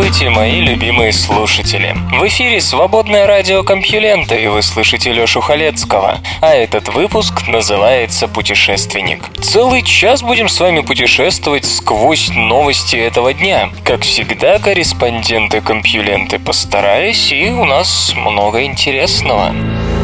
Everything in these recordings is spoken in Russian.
Здравствуйте, мои любимые слушатели! В эфире «Свободное радио Компьюлента» и вы слышите Лёшу Халецкого. А этот выпуск называется «Путешественник». Целый час будем с вами путешествовать сквозь новости этого дня. Как всегда, корреспонденты Компьюленты постарались, и у нас много интересного.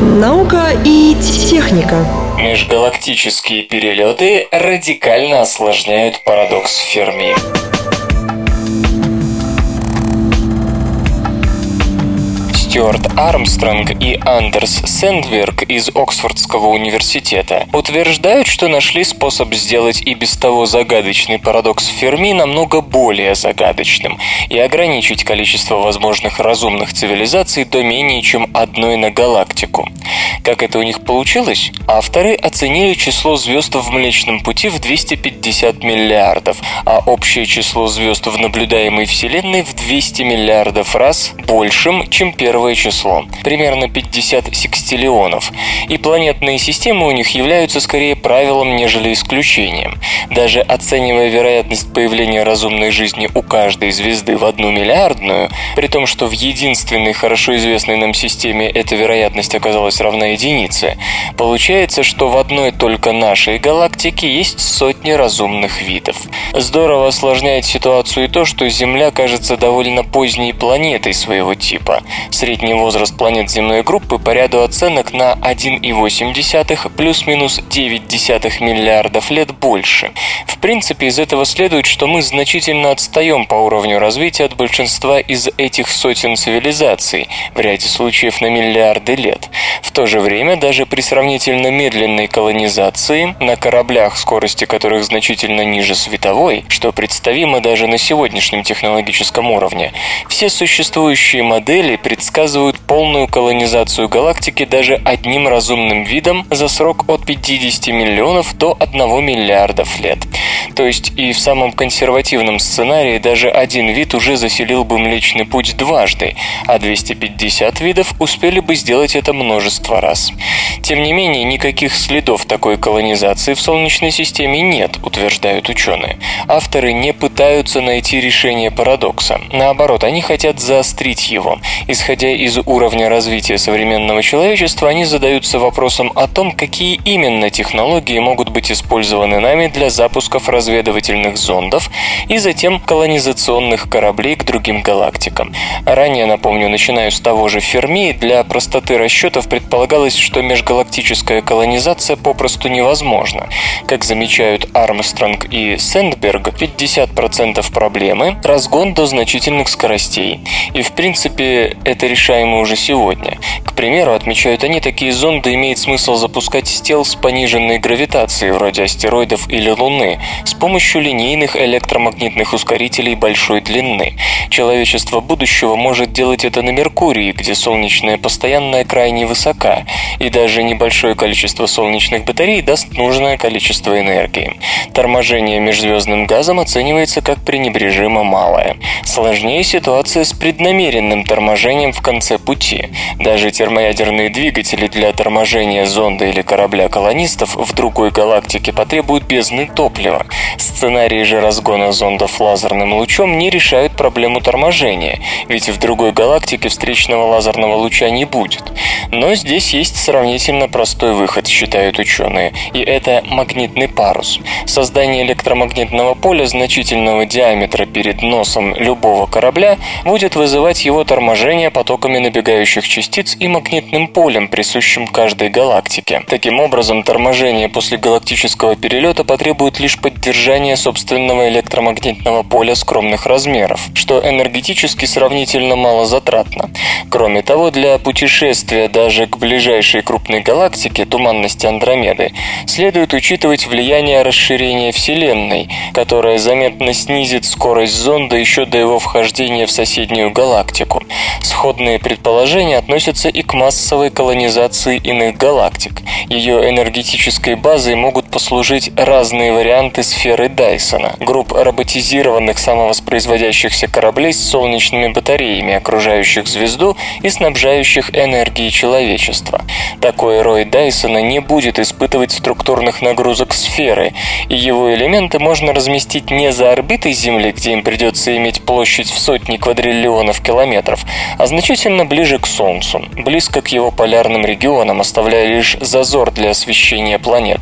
Наука и техника. Межгалактические перелеты радикально осложняют парадокс Ферми. Стюарт Армстронг и Андерс Сэндберг из Оксфордского университета утверждают, что нашли способ сделать и без того загадочный парадокс Ферми намного более загадочным и ограничить количество возможных разумных цивилизаций до менее чем одной на галактику. Как это у них получилось? Авторы оценили число звезд в Млечном Пути в 250 миллиардов, а общее число звезд в наблюдаемой Вселенной в 200 миллиардов раз большим, чем первое число, примерно 50 секстиллионов, и планетные системы у них являются скорее правилом, нежели исключением. Даже оценивая вероятность появления разумной жизни у каждой звезды в одну миллиардную, при том, что в единственной хорошо известной нам системе эта вероятность оказалась равна единице, получается, что в одной только нашей галактике есть сотни разумных видов. Здорово осложняет ситуацию и то, что Земля кажется довольно поздней планетой своего типа. Средний возраст планет земной группы по ряду оценок на 1,8 плюс-минус 9 миллиардов лет больше. В принципе, из этого следует, что мы значительно отстаем по уровню развития от большинства из этих сотен цивилизаций, в ряде случаев на миллиарды лет. В то же время, даже при сравнительно медленной колонизации, на кораблях, скорости которых значительно ниже световой, что представимо даже на сегодняшнем технологическом уровне, все существующие модели предсказывают полную колонизацию галактики даже одним разумным видом за срок от 50 миллионов до 1 миллиардов лет. То есть и в самом консервативном сценарии даже один вид уже заселил бы Млечный Путь дважды, а 250 видов успели бы сделать это множество раз. Тем не менее, никаких следов такой колонизации в Солнечной системе нет, утверждают ученые. Авторы не пытаются найти решение парадокса. Наоборот, они хотят заострить его. Исходя из уровня развития современного человечества, они задаются вопросом о том, какие именно технологии могут быть использованы нами для запусков разведывательных зондов и затем колонизационных кораблей к другим галактикам. Ранее, напомню, начинаю с того же Ферми, для простоты расчетов предполагалось, что межгалактическая колонизация попросту невозможна. Как замечают Армстронг и Сэндберг, 50% проблемы – разгон до значительных скоростей. И в принципе это решаемо уже сегодня. К примеру, отмечают они, такие зонды имеет смысл запускать с тел с пониженной гравитацией, вроде астероидов или Луны, с помощью линейных электромагнитных ускорителей большой длины. Человечество будущего может делать это на Меркурии, где солнечная постоянная крайне высока, и даже небольшое количество солнечных батарей даст нужное количество энергии. Торможение межзвездным газом оценивается как пренебрежимо малое. Сложнее ситуация с преднамеренным торможением в конце пути. Даже термоядерные двигатели для торможения зонда или корабля колонистов в другой галактике потребуют бездны топлива. Сценарии же разгона зондов лазерным лучом не решают проблему торможения, ведь в другой галактике встречного лазерного луча не будет. Но здесь есть сравнительно простой выход, считают ученые, и это магнитный парус. Создание электромагнитного поля значительного диаметра перед носом любого корабля будет вызывать его торможение потоком потоками набегающих частиц и магнитным полем, присущим каждой галактике. Таким образом, торможение после галактического перелета потребует лишь поддержания собственного электромагнитного поля скромных размеров, что энергетически сравнительно мало затратно. Кроме того, для путешествия даже к ближайшей крупной галактике, туманности Андромеды, следует учитывать влияние расширения Вселенной, которое заметно снизит скорость зонда еще до его вхождения в соседнюю галактику. Сходные предположения относятся и к массовой колонизации иных галактик. Ее энергетической базой могут послужить разные варианты сферы Дайсона, групп роботизированных самовоспроизводящихся кораблей с солнечными батареями, окружающих звезду и снабжающих энергией человечества. Такой рой Дайсона не будет испытывать структурных нагрузок сферы, и его элементы можно разместить не за орбитой Земли, где им придется иметь площадь в сотни квадриллионов километров, а значительно ближе к Солнцу, близко к его полярным регионам, оставляя лишь зазор для освещения планет.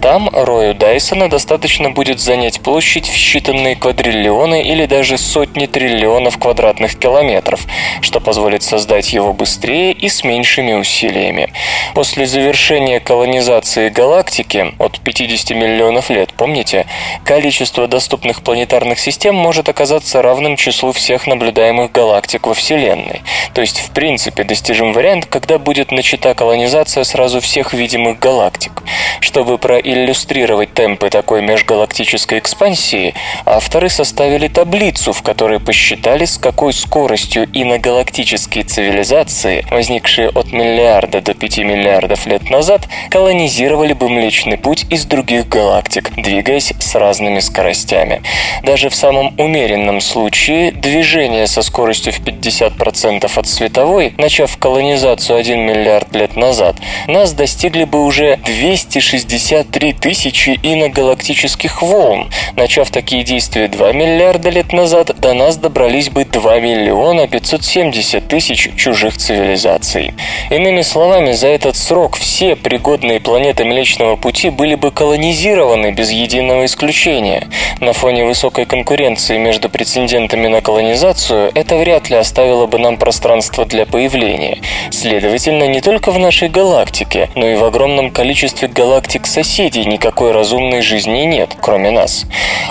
Там Рою Дайсона достаточно будет занять площадь в считанные квадриллионы или даже сотни триллионов квадратных километров, что позволит создать его быстрее и с меньшими усилиями. После завершения колонизации галактики от 50 миллионов лет, помните, количество доступных планетарных систем может оказаться равным числу всех наблюдаемых галактик во Вселенной. То есть, в принципе, достижим вариант, когда будет начата колонизация сразу всех видимых галактик. Чтобы проиллюстрировать темпы такой межгалактической экспансии, авторы составили таблицу, в которой посчитали, с какой скоростью иногалактические цивилизации, возникшие от миллиарда до 5 миллиардов лет назад, колонизировали бы Млечный Путь из других галактик, двигаясь с разными скоростями. Даже в самом умеренном случае движение со скоростью в 50% от световой, начав колонизацию 1 миллиард лет назад, нас достигли бы уже 263 тысячи иногалактических волн. Начав такие действия 2 миллиарда лет назад, до нас добрались бы 2 миллиона 570 тысяч чужих цивилизаций. Иными словами, за этот срок все пригодные планеты Млечного Пути были бы колонизированы без единого исключения. На фоне высокой конкуренции между претендентами на колонизацию это вряд ли оставило бы нам пространство для появления. Следовательно, не только в нашей галактике, но и в огромном количестве галактик соседей никакой разумной жизни нет, кроме нас.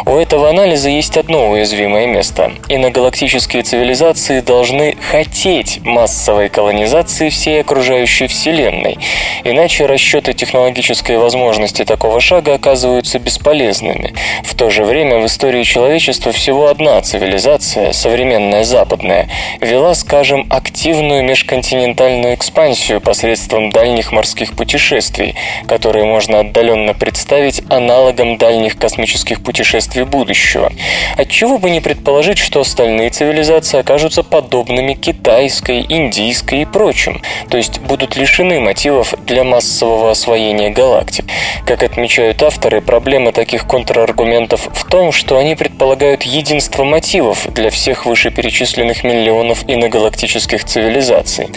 У этого анализа есть одно уязвимое место. Иногалактические цивилизации должны хотеть массовой колонизации всей окружающей Вселенной, иначе расчеты технологической возможности такого шага оказываются бесполезными. В то же время в истории человечества всего одна цивилизация, современная западная, вела, скажем, активную межконтинентальную экспансию посредством дальних морских путешествий, которые можно отдаленно представить аналогом дальних космических путешествий будущего. Отчего бы не предположить, что остальные цивилизации окажутся подобными китайской, индийской и прочим, то есть будут лишены мотивов для массового освоения галактик. Как отмечают авторы, проблема таких контраргументов в том, что они предполагают единство мотивов для всех вышеперечисленных миллионов иногалактических цивилизаций.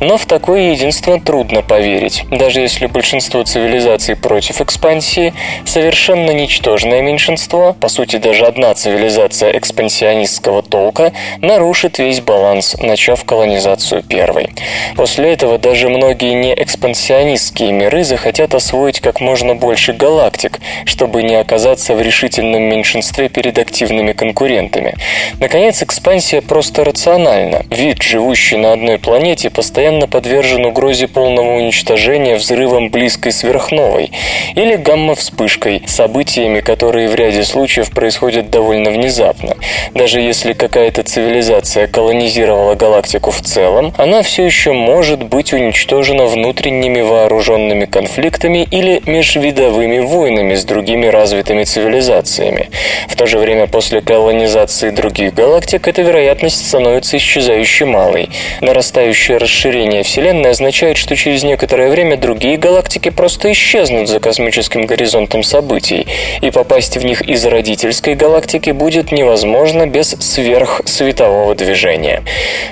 Но в такое единство трудно поверить, даже если большинство цивилизаций против экспансии, совершенно ничтожное меньшинство, по сути даже одна цивилизация экспансионистского толка, нарушит весь баланс, начав колонизацию первой. После этого даже многие не экспансионистские миры захотят освоить как можно больше галактик, чтобы не оказаться в решительном меньшинстве перед активными конкурентами. Наконец, экспансия просто рациональна. Вид, живущий на одной планете, постоянно подвержен угрозе полного уничтожения взрывом близкой сверхновой или гамма-вспышкой, событиями, которые в ряде случаев происходят довольно внезапно. Даже если какая-то цивилизация колонизировала галактику в целом, она все еще может быть уничтожена внутренними вооруженными конфликтами или межвидовыми войнами с другими развитыми цивилизациями. В то же время после колонизации других галактик эта вероятность становится исчезающе малой. Нарастающее расширение Вселенной означает, что через некоторое время другие галактики просто исчезнут за космическим горизонтом событий, и попасть в них из родительской галактики будет невозможно без сверхсветового движения.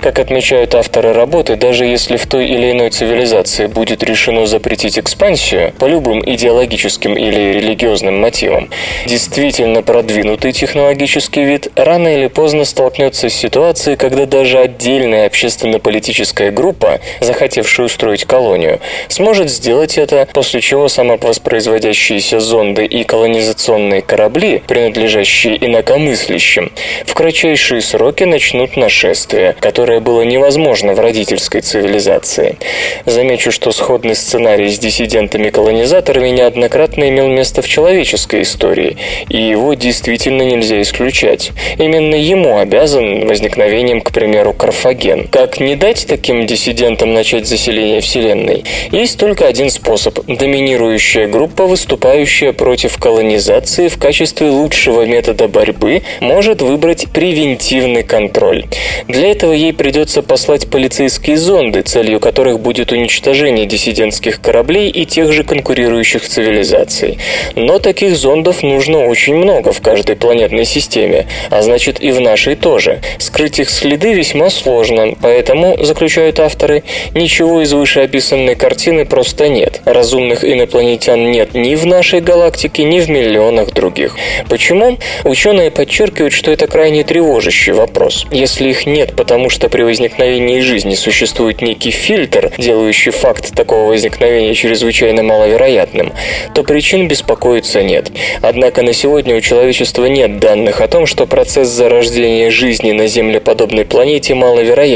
Как отмечают авторы работы, даже если в той или иной цивилизации будет решено запретить экспансию по любым идеологическим или религиозным мотивам, действительно продвинутый технологический вид рано или поздно столкнется с ситуацией, когда даже отдельные общественно-политическая группа, захотевшая устроить колонию, сможет сделать это, после чего самовоспроизводящиеся зонды и колонизационные корабли, принадлежащие инакомыслящим, в кратчайшие сроки начнут нашествие, которое было невозможно в родительской цивилизации. Замечу, что сходный сценарий с диссидентами-колонизаторами неоднократно имел место в человеческой истории, и его действительно нельзя исключать. Именно ему обязан возникновением, к примеру, Карфаген. Как не дать таким диссидентам начать заселение Вселенной? Есть только один способ – доминирующая группа, выступающая против колонизации в качестве лучшего метода борьбы, может выбрать превентивный контроль. Для этого ей придется послать полицейские зонды, целью которых будет уничтожение диссидентских кораблей и тех же конкурирующих цивилизаций. Но таких зондов нужно очень много в каждой планетной системе, а значит и в нашей тоже. Скрыть их следы весьма сложно, поэтому, заключают авторы, ничего из вышеописанной картины просто нет. Разумных инопланетян нет ни в нашей галактике, ни в миллионах других. Почему? Ученые подчеркивают, что это крайне тревожащий вопрос. Если их нет, потому что при возникновении жизни существует некий фильтр, делающий факт такого возникновения чрезвычайно маловероятным, то причин беспокоиться нет. Однако на сегодня у человечества нет данных о том, что процесс зарождения жизни на землеподобной планете маловероятен.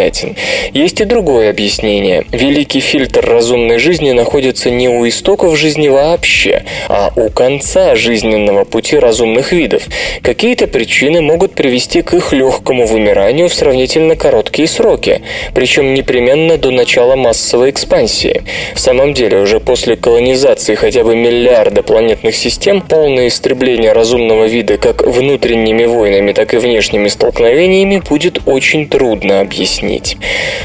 Есть и другое объяснение. Великий фильтр разумной жизни находится не у истоков жизни вообще, а у конца жизненного пути разумных видов. Какие-то причины могут привести к их легкому вымиранию в сравнительно короткие сроки, причем непременно до начала массовой экспансии. В самом деле, уже после колонизации хотя бы миллиарда планетных систем, полное истребление разумного вида как внутренними войнами, так и внешними столкновениями будет очень трудно объяснить.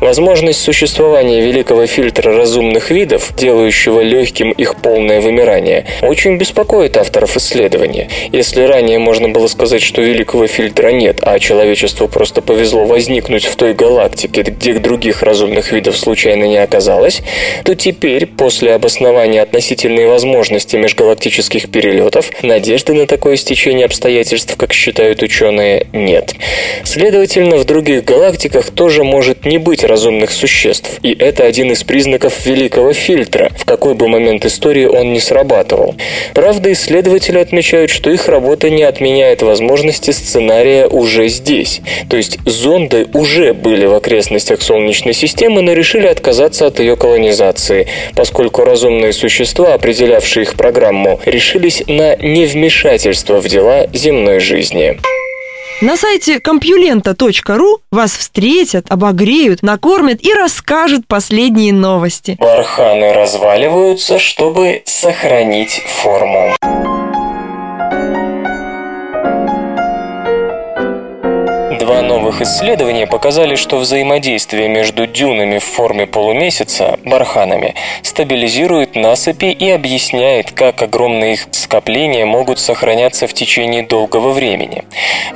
Возможность существования великого фильтра разумных видов, делающего легким их полное вымирание, очень беспокоит авторов исследования. Если ранее можно было сказать, что великого фильтра нет, а человечеству просто повезло возникнуть в той галактике, где других разумных видов случайно не оказалось, то теперь, после обоснования относительной возможности межгалактических перелетов, надежды на такое стечение обстоятельств, как считают ученые, нет. Следовательно, в других галактиках тоже может не быть разумных существ, и это один из признаков великого фильтра, в какой бы момент истории он не срабатывал. Правда, исследователи отмечают, что их работа не отменяет возможности сценария уже здесь. То есть зонды уже были в окрестностях Солнечной системы, но решили отказаться от ее колонизации, поскольку разумные существа, определявшие их программу, решились на невмешательство в дела земной жизни. На сайте компьюлента.ру вас встретят, обогреют, накормят и расскажут последние новости. Барханы разваливаются, чтобы сохранить форму. Новых исследования показали, что взаимодействие между дюнами в форме полумесяца, барханами, стабилизирует насыпи и объясняет, как огромные их скопления могут сохраняться в течение долгого времени.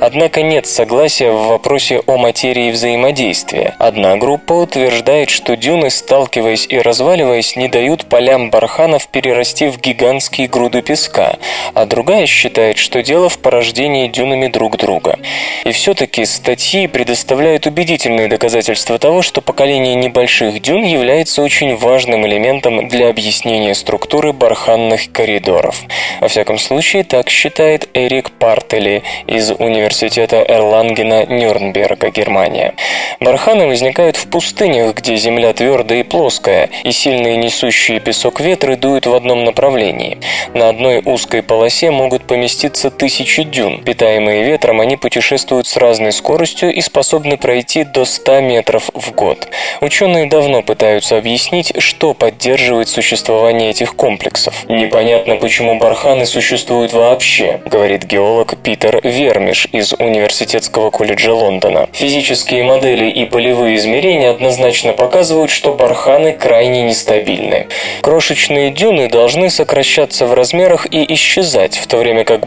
Однако нет согласия в вопросе о материи взаимодействия. Одна группа утверждает, что дюны, сталкиваясь и разваливаясь, не дают полям барханов перерасти в гигантские груды песка, а другая считает, что дело в порождении дюнами друг друга. И все-таки статьи предоставляют убедительные доказательства того, что поколение небольших дюн является очень важным элементом для объяснения структуры барханных коридоров. Во всяком случае, так считает Эрик Партели из Университета Эрлангена Нюрнберга, Германия. Барханы возникают в пустынях, где земля твердая и плоская, и сильные несущие песок ветры дуют в одном направлении. На одной узкой полосе могут поместиться тысячи дюн. Питаемые ветром, они путешествуют с разной скоростью и способны пройти до 100 метров в год. Ученые давно пытаются объяснить, что поддерживает существование этих комплексов. Непонятно, почему барханы существуют вообще, говорит геолог Питер Вермиш из Университетского колледжа Лондона. Физические модели и полевые измерения однозначно показывают, что барханы крайне нестабильны. Крошечные дюны должны сокращаться в размерах и исчезать, в то время как